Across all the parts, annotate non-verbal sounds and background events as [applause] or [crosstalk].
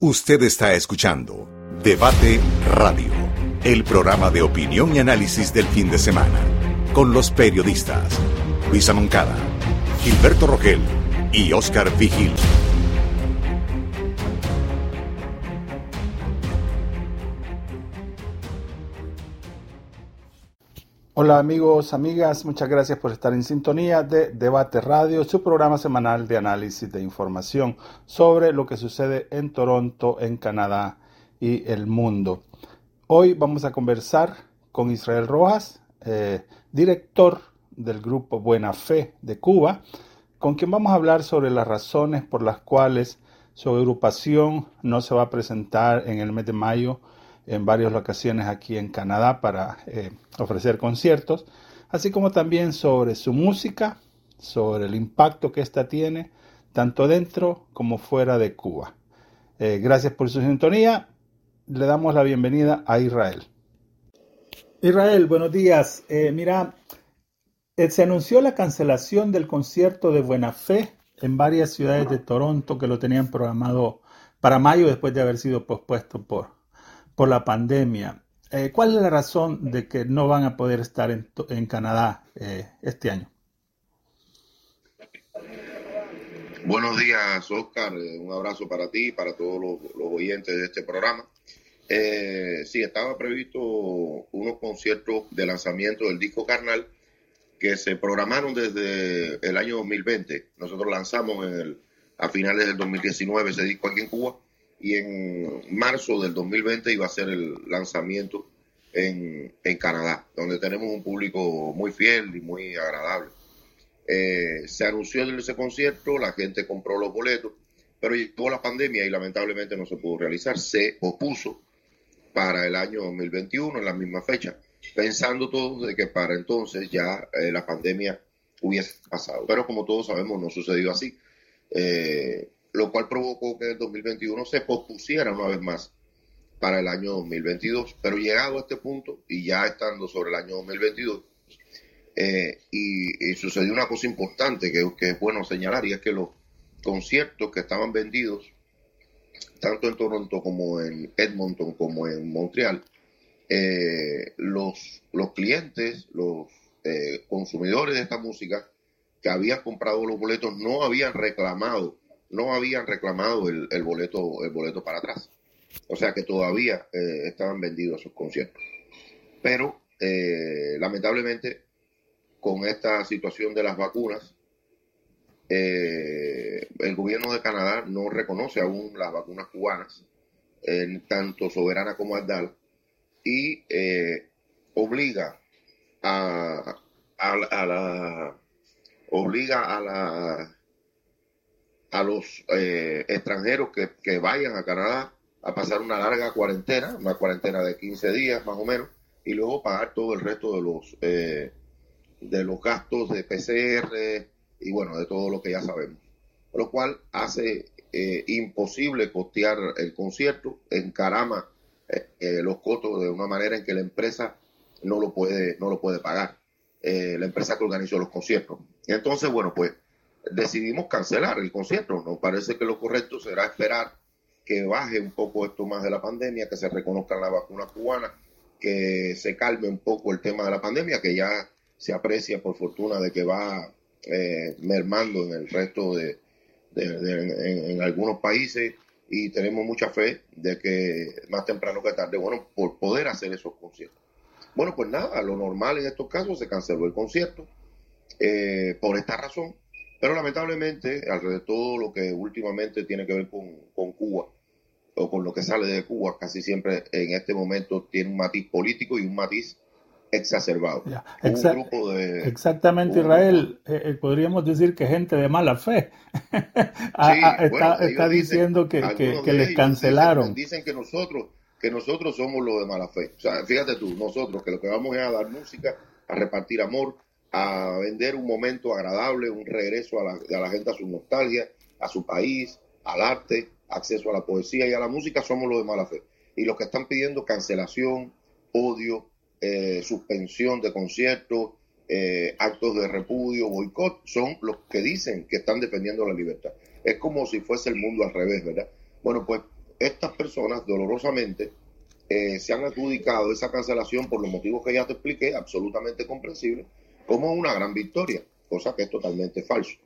Usted está escuchando Debate Radio, el programa de opinión y análisis del fin de semana, con los periodistas Luisa Moncada, Gilberto Rogel y Oscar Vigil. Hola amigos, amigas, muchas gracias por estar en sintonía de Debate Radio, su programa semanal de análisis de información sobre lo que sucede en Toronto, en Canadá y el mundo. Hoy vamos a conversar con Israel Rojas, eh, director del grupo Buena Fe de Cuba, con quien vamos a hablar sobre las razones por las cuales su agrupación no se va a presentar en el mes de mayo en varias ocasiones aquí en Canadá para eh, ofrecer conciertos, así como también sobre su música, sobre el impacto que ésta tiene, tanto dentro como fuera de Cuba. Eh, gracias por su sintonía. Le damos la bienvenida a Israel. Israel, buenos días. Eh, mira, se anunció la cancelación del concierto de Buena Fe en varias ciudades de Toronto que lo tenían programado para mayo después de haber sido pospuesto por, por la pandemia. Eh, ¿Cuál es la razón de que no van a poder estar en, en Canadá eh, este año? Buenos días, Oscar. Eh, un abrazo para ti y para todos los, oyentes de este programa. Eh, sí, estaba previsto unos conciertos de lanzamiento del disco Carnal que se programaron desde el año 2020. Nosotros lanzamos a finales del 2019 ese disco aquí en Cuba y en marzo del 2020 iba a ser el lanzamiento en, en Canadá, donde tenemos un público muy fiel y muy agradable. Eh, se anunció en ese concierto, la gente compró los boletos, pero llegó la pandemia y lamentablemente no se pudo realizar. Se opuso para el año 2021 en la misma fecha, pensando todos de que para entonces ya eh, la pandemia hubiese pasado. Pero como todos sabemos, no sucedió así. Eh, lo cual provocó que el 2021 se pospusiera una vez más para el año 2022. Pero llegado a este punto y ya estando sobre el año 2022, eh, y, y, sucedió una cosa importante que, que, es bueno señalar, y es que los conciertos que estaban vendidos, tanto en Toronto como en Edmonton como en Montreal, eh, los, los clientes, los eh, consumidores de esta música que habían comprado los boletos no habían reclamado no habían reclamado el, el, boleto, el boleto para atrás. O sea que todavía eh, estaban vendidos esos conciertos. Pero eh, lamentablemente con esta situación de las vacunas, eh, el gobierno de Canadá no reconoce aún las vacunas cubanas, tanto Soberana como Ardal, y obliga a, a, a la obliga a la a los eh, extranjeros que, que, vayan a Canadá a pasar una larga cuarentena, una cuarentena de 15 días más o menos, y luego pagar todo el resto de los, eh, de los gastos de PCR y bueno, de todo lo que ya sabemos. Lo cual hace eh, imposible costear el concierto, encarama eh, los costos de una manera en que la empresa no lo puede, no lo puede pagar, la empresa que organizó los conciertos. Entonces, bueno, pues decidimos cancelar el concierto. Nos parece que lo correcto será esperar que baje un poco esto más de la pandemia, que se reconozcan las vacunas cubanas, que se calme un poco el tema de la pandemia, que ya se aprecia por fortuna de que va eh, mermando en el resto de, en, algunos países y tenemos mucha fe de que más temprano que tarde, bueno, por poder hacer esos conciertos. Bueno, pues nada, lo normal en estos casos se canceló el concierto eh, por esta razón pero lamentablemente, alrededor de todo lo que últimamente tiene que ver con, con, Cuba o con lo que sale de Cuba, casi siempre en este momento tiene un matiz político y un matiz exacerbado. Exa un grupo de, exactamente, Israel. Eh, eh, podríamos decir que gente de mala fe [laughs] está, bueno, está diciendo dicen, que, que, que les cancelaron. Dicen, dicen, que nosotros que nosotros somos los de mala fe. O sea, fíjate tú, nosotros que lo que vamos es a dar música, a repartir amor, a vender un momento agradable, un regreso a la, gente a su nostalgia, a su país, al arte, acceso a la poesía y a la música, somos los de mala fe. Y los que están pidiendo cancelación, odio, eh, suspensión de conciertos, eh, actos de repudio, boicot, son los que dicen que están defendiendo la libertad. Es como si fuese el mundo al revés, ¿verdad? Bueno, pues estas personas dolorosamente eh, se han adjudicado esa cancelación por los motivos que ya te expliqué, absolutamente comprensible, como una gran victoria, cosa que es totalmente falso.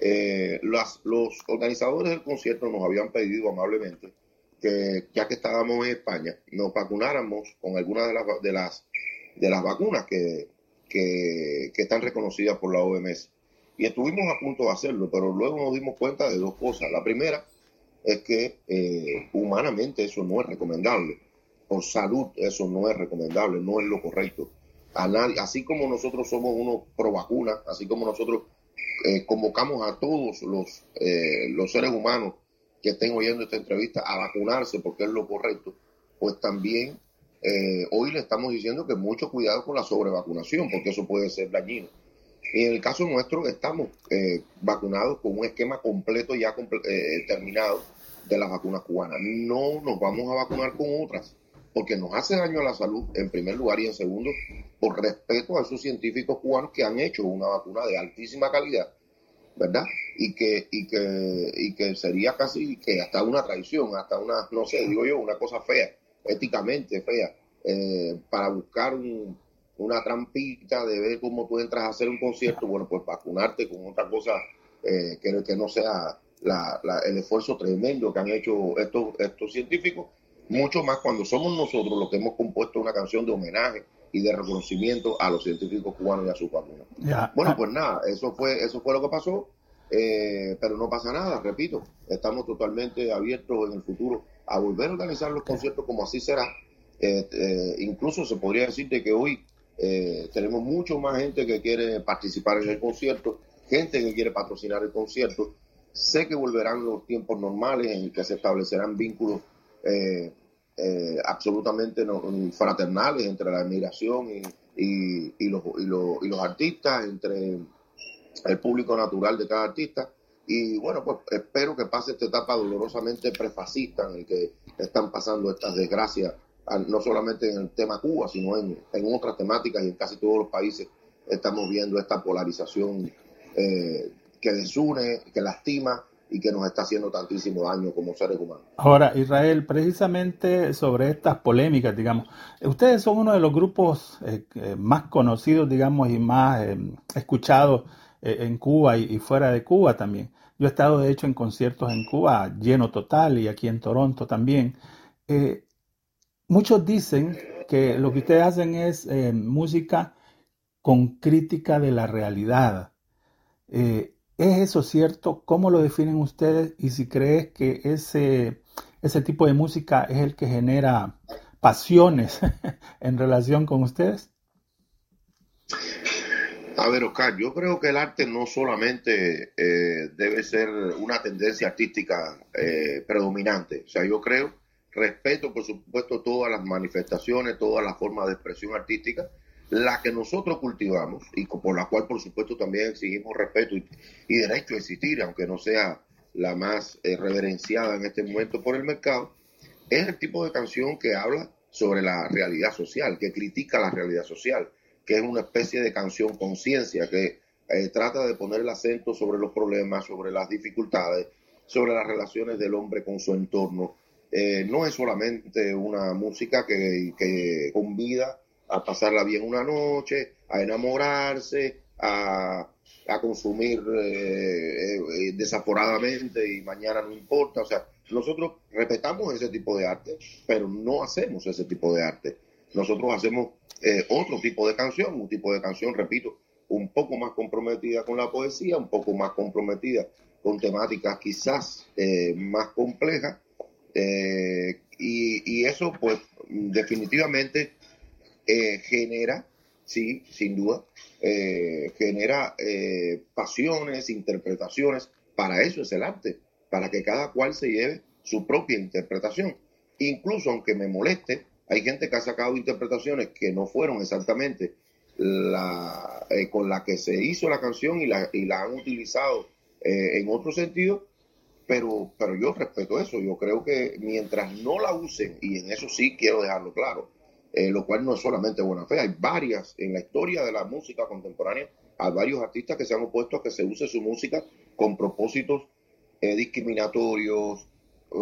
Eh, los organizadores del concierto nos habían pedido amablemente que, ya que estábamos en España, nos vacunáramos con algunas de las, de las, de las vacunas que, que, están reconocidas por la OMS. Y estuvimos a punto de hacerlo, pero luego nos dimos cuenta de dos cosas. La primera es que eh, humanamente eso no es recomendable. Por salud eso no es recomendable, no es lo correcto. Así como nosotros somos unos pro vacuna, así como nosotros eh, convocamos a todos los, eh, los seres humanos que estén oyendo esta entrevista a vacunarse porque es lo correcto, pues también eh, hoy le estamos diciendo que mucho cuidado con la sobrevacunación porque eso puede ser dañino. Y en el caso nuestro estamos vacunados con un esquema completo ya terminado de las vacunas cubanas. No nos vamos a vacunar con otras porque nos hace daño a la salud en primer lugar y en segundo por respeto a esos científicos cubanos que han hecho una vacuna de altísima calidad, ¿verdad? Y que, y que, y que sería casi que hasta una traición, hasta una, no sé, digo yo, una cosa fea, éticamente fea, eh, para buscar una trampita de ver cómo tú entras a hacer un concierto, bueno, pues vacunarte con otra cosa eh, que, no sea el esfuerzo tremendo que han hecho estos, estos científicos, mucho más cuando somos nosotros los que hemos compuesto una canción de homenaje y de reconocimiento a los científicos cubanos y a sus vacunas. Bueno, pues nada, eso fue, eso fue lo que pasó, eh, pero no pasa nada, repito, estamos totalmente abiertos en el futuro a volver a organizar los conciertos como así será. Eh, eh, incluso se podría decir que hoy tenemos mucho más gente que quiere participar en el concierto, gente que quiere patrocinar el concierto. Sé que volverán los tiempos normales en que se establecerán vínculos eh, absolutamente fraternales entre la admiración y, los, y, los, artistas, entre el público natural de cada artista. Y bueno, pues espero que pase esta etapa dolorosamente prefascista en el que están pasando estas desgracias, no solamente en el tema Cuba, sino en, otras temáticas y en casi todos los países estamos viendo esta polarización eh, que desune, que lastima y que nos está haciendo tantísimo daño como seres humanos. Ahora, Israel, precisamente sobre estas polémicas, digamos, ustedes son uno de los grupos eh, más conocidos, digamos, y más eh, escuchados eh, en Cuba y, fuera de Cuba también. Yo he estado, de hecho, en conciertos en Cuba lleno total y aquí en Toronto también. muchos dicen que lo que ustedes hacen es música con crítica de la realidad. ¿Es eso cierto? ¿Cómo lo definen ustedes? Y si crees que ese, ese tipo de música es el que genera pasiones [laughs] en relación con ustedes. A ver, Oscar, yo creo que el arte no solamente eh, debe ser una tendencia artística eh, predominante. O sea, yo creo, respeto, por supuesto, todas las manifestaciones, todas las formas de expresión artística, la que nosotros cultivamos y por la cual por supuesto también exigimos respeto y, derecho a existir, aunque no sea la más eh, reverenciada en este momento por el mercado, es el tipo de canción que habla sobre la realidad social, que critica la realidad social, que es una especie de canción conciencia, que eh, trata de poner el acento sobre los problemas, sobre las dificultades, sobre las relaciones del hombre con su entorno. Eh, no es solamente una música que, que convida a pasarla bien una noche, a enamorarse, a, consumir eh, eh, desaforadamente y mañana no importa. O sea, nosotros respetamos ese tipo de arte, pero no hacemos ese tipo de arte. Nosotros hacemos eh, otro tipo de canción, un tipo de canción, repito, un poco más comprometida con la poesía, un poco más comprometida con temáticas quizás más complejas. y, y, eso, pues, definitivamente eh, genera, sí, sin duda, eh, genera eh, pasiones, interpretaciones. Para eso es el arte, para que cada cual se lleve su propia interpretación. Incluso aunque me moleste, hay gente que ha sacado interpretaciones que no fueron exactamente la, con la que se hizo la canción y la, y la han utilizado en otro sentido, pero, pero yo respeto eso. Yo creo que mientras no la usen, y en eso sí quiero dejarlo claro, eh, lo cual no es solamente buena fe. Hay varias en la historia de la música contemporánea, hay varios artistas que se han opuesto a que se use su música con propósitos eh, discriminatorios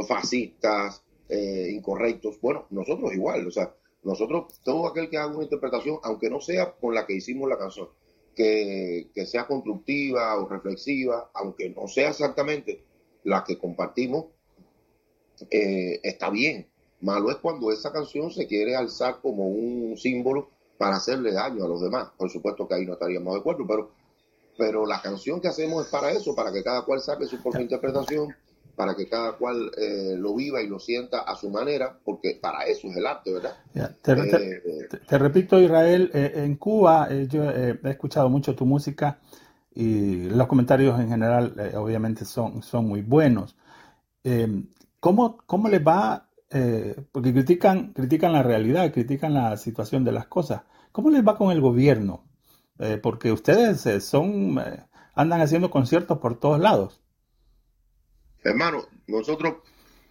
fascistas, eh, incorrectos. Bueno, nosotros igual, o sea, nosotros, todo aquel que haga una interpretación, aunque no sea con la que hicimos la canción, que, sea constructiva o reflexiva, aunque no sea exactamente la que compartimos, está bien. Malo es cuando esa canción se quiere alzar como un símbolo para hacerle daño a los demás. Por supuesto que ahí no estaríamos de acuerdo, pero, pero la canción que hacemos es para eso, para que cada cual saque su propia interpretación para que cada cual eh, lo viva y lo sienta a su manera, porque para eso es el arte, ¿verdad? Eh, te, repito, Israel, eh, en Cuba yo he escuchado mucho tu música y los comentarios en general obviamente son, son muy buenos. ¿cómo, ¿Cómo les va? Porque critican, critican la realidad, critican la situación de las cosas. ¿Cómo les va con el gobierno? porque ustedes son andan haciendo conciertos por todos lados. Hermano, nosotros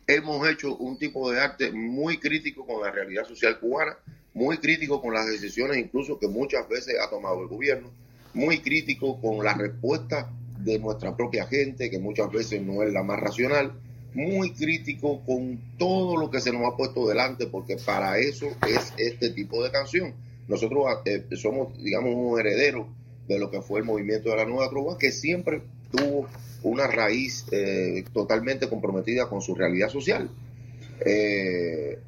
hemos hecho un tipo de arte muy crítico con la realidad social cubana, muy crítico con las decisiones incluso que muchas veces ha tomado el gobierno, muy crítico con la respuesta de nuestra propia gente, que muchas veces no es la más racional, muy crítico con todo lo que se nos ha puesto delante, porque para eso es este tipo de canción. Nosotros eh, somos, digamos, un heredero de lo que fue el movimiento de la nueva trova, que siempre tuvo una raíz eh, totalmente comprometida con su realidad social. Eh,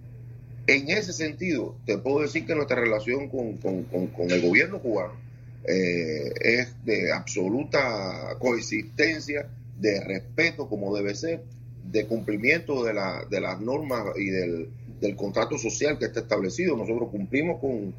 en ese sentido, te puedo decir que nuestra relación con, el gobierno cubano es de absoluta coexistencia, de respeto como debe ser, de cumplimiento de, la, de las normas y del, del, contrato social que está establecido. Nosotros cumplimos con,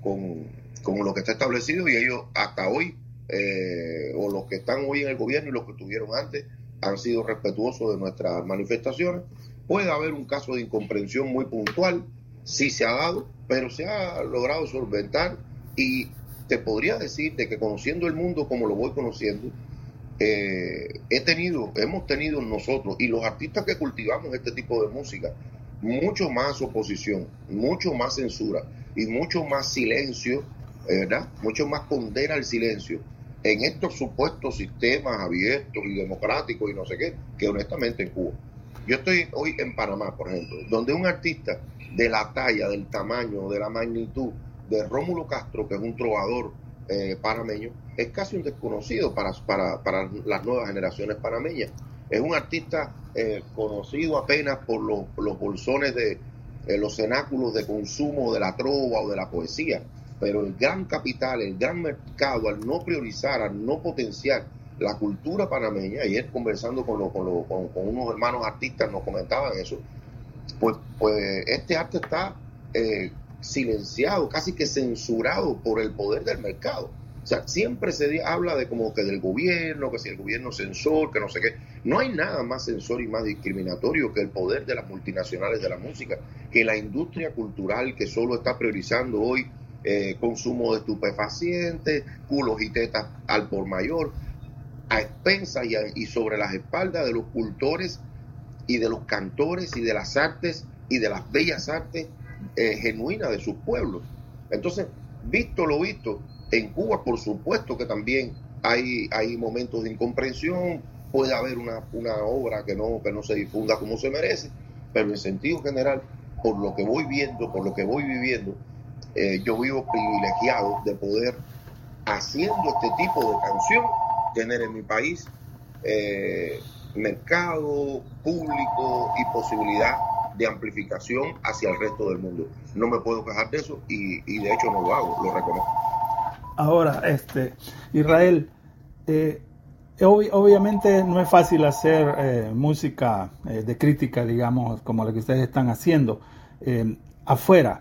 con, con lo que está establecido y ellos hasta hoy eh, o los que están hoy en el gobierno y los que estuvieron antes han sido respetuosos de nuestras manifestaciones. Puede haber un caso de incomprensión muy puntual, sí se ha dado, pero se ha logrado solventar y te podría decir de que conociendo el mundo como lo voy conociendo, eh, he tenido, hemos tenido nosotros y los artistas que cultivamos este tipo de música, mucho más oposición, mucho más censura y mucho más silencio, ¿verdad? Mucho más condena al silencio en estos supuestos sistemas abiertos y democráticos y no sé qué, que honestamente en Cuba. Yo estoy hoy en Panamá, por ejemplo, donde un artista de la talla, del tamaño, de la magnitud de Rómulo Castro, que es un trovador eh, panameño, es casi un desconocido para, para, las nuevas generaciones panameñas. Es un artista eh, conocido apenas por los, los bolsones de eh, los cenáculos de consumo de la trova o de la poesía pero el gran capital, el gran mercado, al no priorizar, al no potenciar la cultura panameña, ayer conversando con, con, unos hermanos artistas nos comentaban eso, pues, pues este arte está eh, silenciado, casi que censurado por el poder del mercado. Sea, siempre se habla de como que del gobierno, que si el gobierno censor, que no sé qué. No hay nada más censor y más discriminatorio que el poder de las multinacionales de la música, que la industria cultural que solo está priorizando hoy eh, consumo de estupefacientes, culos y tetas al por mayor, a expensas y, sobre las espaldas de los cultores y de los cantores y de las artes y de las bellas artes eh, genuinas de sus pueblos. Entonces, visto lo visto, en Cuba por supuesto que también hay, hay momentos de incomprensión, puede haber una, una obra que no, que no se difunda como se merece, pero en sentido general, por lo que voy viendo, por lo que voy viviendo, eh, yo vivo privilegiado de poder, haciendo este tipo de canción, tener en mi país eh, mercado, público y posibilidad de amplificación hacia el resto del mundo. No me puedo quejar de eso y, de hecho no lo hago, lo reconozco. Ahora, este, Israel, eh, obviamente no es fácil hacer música de crítica, digamos, como la que ustedes están haciendo afuera.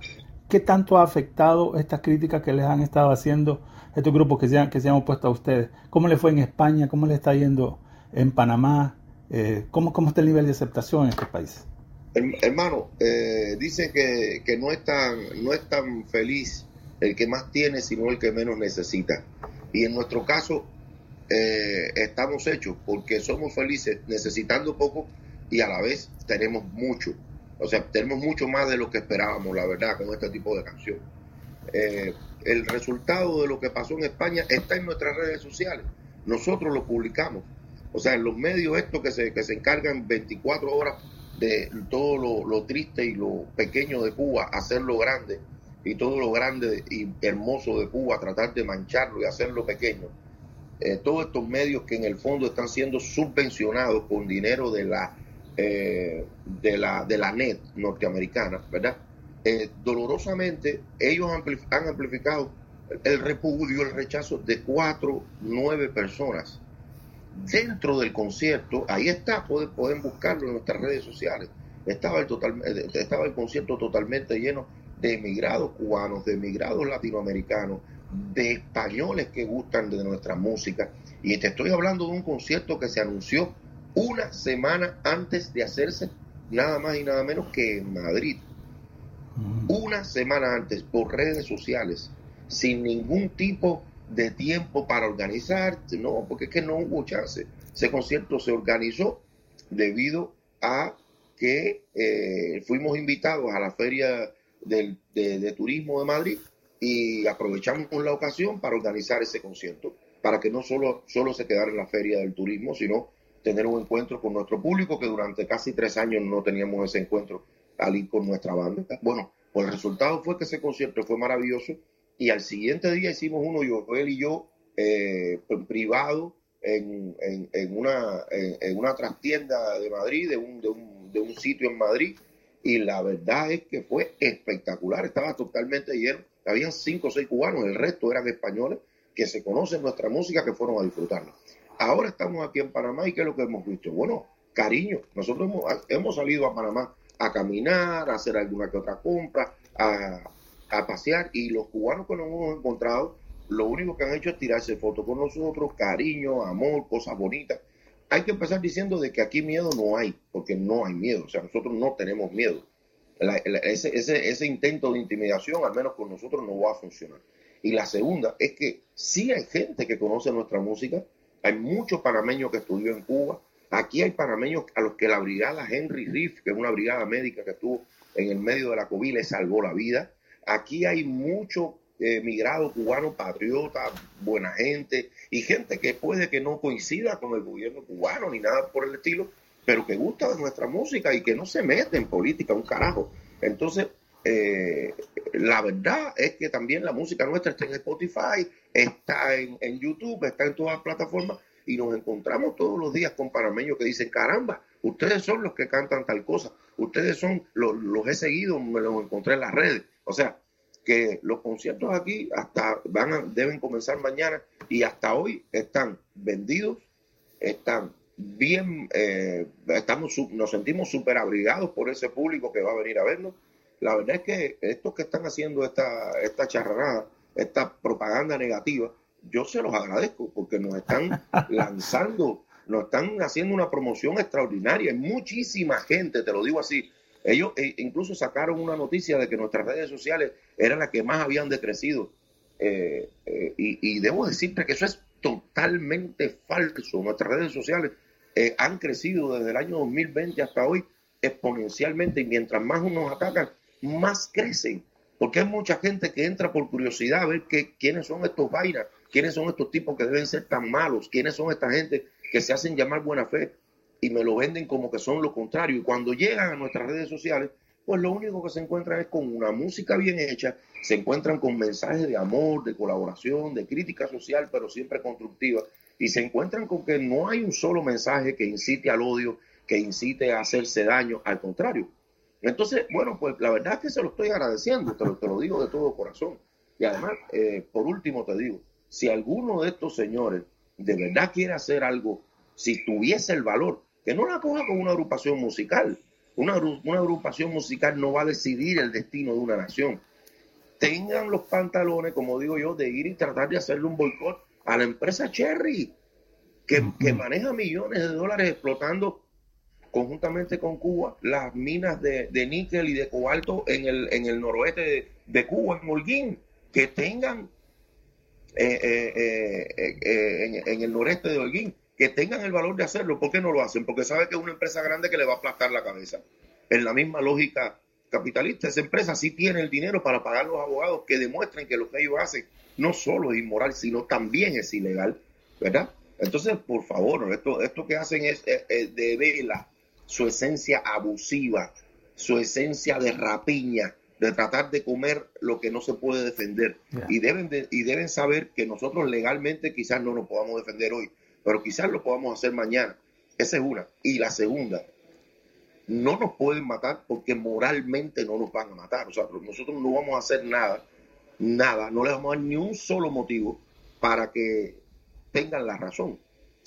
¿Qué tanto ha afectado estas críticas que les han estado haciendo estos grupos que se han, que se han opuesto a ustedes? ¿Cómo le fue en España? ¿Cómo le está yendo en Panamá? Eh, ¿cómo, ¿Cómo está el nivel de aceptación en estos países? Hermano, eh, dice que, que, no, es tan, no es tan feliz el que más tiene, sino el que menos necesita. Y en nuestro caso, eh, estamos hechos porque somos felices necesitando poco y a la vez tenemos mucho. O sea, tenemos mucho más de lo que esperábamos, la verdad, con este tipo de canción. Eh, el resultado de lo que pasó en España está en nuestras redes sociales. Nosotros lo publicamos. O sea, los medios estos que se, que se encargan 24 horas de todo lo, triste y lo pequeño de Cuba, hacerlo grande, y todo lo grande y hermoso de Cuba, tratar de mancharlo y hacerlo pequeño. Eh, todos estos medios que en el fondo están siendo subvencionados con dinero de la, eh, de la, de la net norteamericana, ¿verdad? Eh, dolorosamente ellos han amplificado el repudio, el rechazo de cuatro, nueve personas dentro del concierto, ahí está, pueden, pueden buscarlo en nuestras redes sociales. Estaba el, total, eh, estaba el concierto totalmente lleno de emigrados cubanos, de emigrados latinoamericanos, de españoles que gustan de nuestra música. Y te estoy hablando de un concierto que se anunció una semana antes de hacerse, nada más y nada menos que en Madrid. Mm. Una semana antes, por redes sociales, sin ningún tipo de tiempo para organizar, no, porque es que no hubo chance. Ese concierto se organizó debido a que eh, fuimos invitados a la Feria de, Turismo de Madrid y aprovechamos la ocasión para organizar ese concierto, para que no solo, solo se quedara en la Feria del Turismo, sino tener un encuentro con nuestro público, que durante casi tres años no teníamos ese encuentro al ir con nuestra banda. Bueno, pues el resultado fue que ese concierto fue maravilloso y al siguiente día hicimos uno, yo, él y yo, eh, privado, en, en, una, en, una trastienda de Madrid, de un, de, un, de un sitio en Madrid, y la verdad es que fue espectacular, estaba totalmente lleno, habían cinco o seis cubanos, el resto eran españoles que se conocen nuestra música, que fueron a disfrutarla. Ahora estamos aquí en Panamá y ¿qué es lo que hemos visto? Bueno, cariño, nosotros hemos, hemos salido a Panamá a caminar, a hacer alguna que otra compra, a, a pasear y los cubanos que nos hemos encontrado, lo único que han hecho es tirarse fotos con nosotros, cariño, amor, cosas bonitas. Hay que empezar diciendo de que aquí miedo no hay, porque no hay miedo, o sea, nosotros no tenemos miedo. ese, intento de intimidación, al menos con nosotros, no va a funcionar. Y la segunda es que sí hay gente que conoce nuestra música, hay muchos panameños que estudió en Cuba, aquí hay panameños a los que la brigada Henry Riff, que es una brigada médica que estuvo en el medio de la COVID, le salvó la vida Aquí hay mucho eh, migrado cubano patriota, buena gente y gente que puede que no coincida con el gobierno cubano ni nada por el estilo, pero que gusta de nuestra música y que no se mete en política un carajo. Entonces, eh, la verdad es que también la música nuestra está en Spotify, está en, YouTube, está en todas las plataformas y nos encontramos todos los días con panameños que dicen, caramba, ustedes son los que cantan tal cosa, ustedes son los, los he seguido, me los encontré en las redes. O sea, que los conciertos aquí hasta van a, deben comenzar mañana y hasta hoy están vendidos, están bien, eh, estamos, nos sentimos súper abrigados por ese público que va a venir a vernos. La verdad es que estos que están haciendo esta, esta charrada, esta propaganda negativa, yo se los agradezco porque nos están [laughs] lanzando, nos están haciendo una promoción extraordinaria. Hay muchísima gente, te lo digo así, ellos eh, incluso sacaron una noticia de que nuestras redes sociales eran las que más habían decrecido. Eh, eh, y, debo decirte que eso es totalmente falso. Nuestras redes sociales han crecido desde el año 2020 hasta hoy exponencialmente y mientras más nos atacan, más crecen. Porque hay mucha gente que entra por curiosidad a ver que, quiénes son estos vainas, quiénes son estos tipos que deben ser tan malos, quiénes son esta gente que se hacen llamar buena fe y me lo venden como que son lo contrario. Y cuando llegan a nuestras redes sociales, pues lo único que se encuentran es con una música bien hecha, se encuentran con mensajes de amor, de colaboración, de crítica social, pero siempre constructiva, y se encuentran con que no hay un solo mensaje que incite al odio, que incite a hacerse daño, al contrario. Entonces, bueno, pues la verdad es que se lo estoy agradeciendo, te lo, te lo digo de todo corazón. Y además, eh, por último te digo, si alguno de estos señores de verdad quiere hacer algo, si tuviese el valor, que no la coja con una agrupación musical. Una, una agrupación musical no va a decidir el destino de una nación. Tengan los pantalones, como digo yo, de ir y tratar de hacerle un boicot a la empresa Cherry, que, maneja millones de dólares explotando conjuntamente con Cuba las minas de, níquel y de cobalto en el, en el noroeste de, Cuba, en Holguín, que tengan eh, eh, eh, en, el noreste de Holguín, que tengan el valor de hacerlo. ¿Por qué no lo hacen? Porque sabe que es una empresa grande que le va a aplastar la cabeza. En la misma lógica capitalista, esa empresa sí tiene el dinero para pagar los abogados que demuestren que lo que ellos hacen no solo es inmoral, sino también es ilegal, ¿verdad? Entonces, por favor, esto, esto que hacen es, de vela su esencia abusiva, su esencia de rapiña, de tratar de comer lo que no se puede defender. Y, deben y deben saber que nosotros legalmente quizás no nos podamos defender hoy, pero quizás lo podamos hacer mañana. Esa es una. Y la segunda, no nos pueden matar porque moralmente no nos van a matar. O sea, nosotros no vamos a hacer nada, nada, no les vamos a dar ni un solo motivo para que tengan la razón.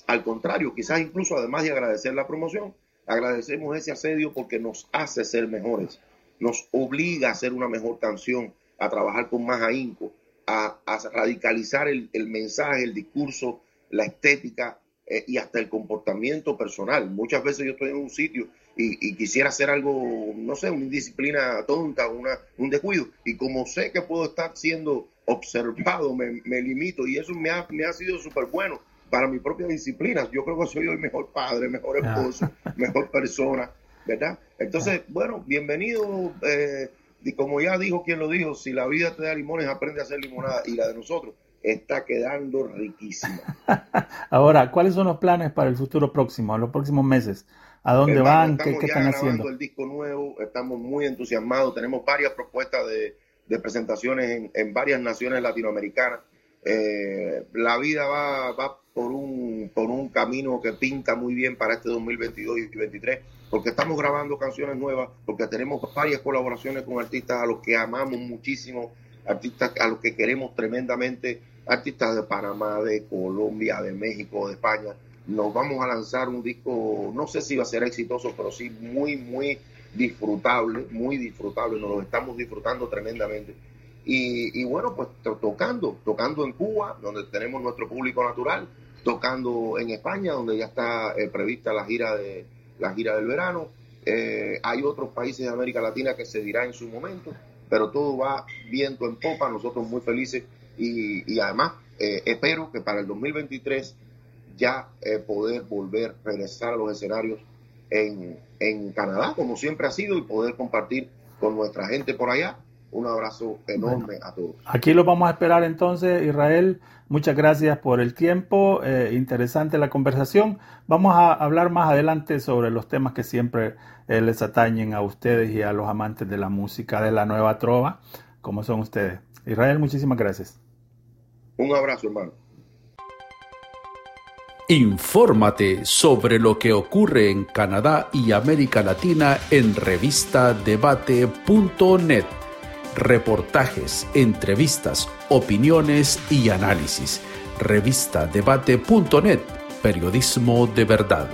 Al contrario, quizás incluso además de agradecer la promoción, agradecemos ese asedio porque nos hace ser mejores, nos obliga a hacer una mejor canción, a trabajar con más ahínco, a, radicalizar el, mensaje, el discurso, la estética eh, y hasta el comportamiento personal. Muchas veces yo estoy en un sitio y, quisiera hacer algo, no sé, una indisciplina tonta, una, un descuido, y como sé que puedo estar siendo observado, me, limito y eso me ha, me ha sido súper bueno para mi propia disciplina. Yo creo que soy hoy mejor padre, mejor esposo, [laughs] mejor persona, ¿verdad? Entonces, bueno, bienvenido. Eh, y como ya dijo quien lo dijo, si la vida te da limones, aprende a hacer limonada. Y la de nosotros está quedando riquísima. [laughs] Ahora, ¿cuáles son los planes para el futuro próximo, los próximos meses? ¿A dónde van? ¿Qué, ¿Qué, están haciendo? el disco nuevo, estamos muy entusiasmados, tenemos varias propuestas de, de presentaciones en, varias naciones latinoamericanas. Eh, la vida va, va por, un, por un camino que pinta muy bien para este 2022 y 2023, porque estamos grabando canciones nuevas, porque tenemos varias colaboraciones con artistas a los que amamos muchísimo, artistas a los que queremos tremendamente, artistas de Panamá, de Colombia, de México, de España. Nos vamos a lanzar un disco, no sé si va a ser exitoso, pero sí muy, muy disfrutable, muy disfrutable, nos lo estamos disfrutando tremendamente. Y, bueno, pues tocando, tocando en Cuba, donde tenemos nuestro público natural, tocando en España, donde ya está eh, prevista la gira, de, la gira del verano. Eh, hay otros países de América Latina que se dirá en su momento, pero todo va viento en popa, nosotros muy felices y, además eh, espero que para el 2023 ya poder volver, regresar a los escenarios en, en Canadá, como siempre ha sido, y poder compartir con nuestra gente por allá. Un abrazo enorme a todos. Aquí lo vamos a esperar entonces, Israel. Muchas gracias por el tiempo. Eh, interesante la conversación. Vamos a hablar más adelante sobre los temas que siempre eh, les atañen a ustedes y a los amantes de la música de la nueva trova, como son ustedes. Israel, muchísimas gracias. Un abrazo, hermano. Infórmate sobre lo que ocurre en Canadá y América Latina en revistadebate.net. Reportajes, entrevistas, opiniones y análisis. Revistadebate.net. Periodismo de verdad.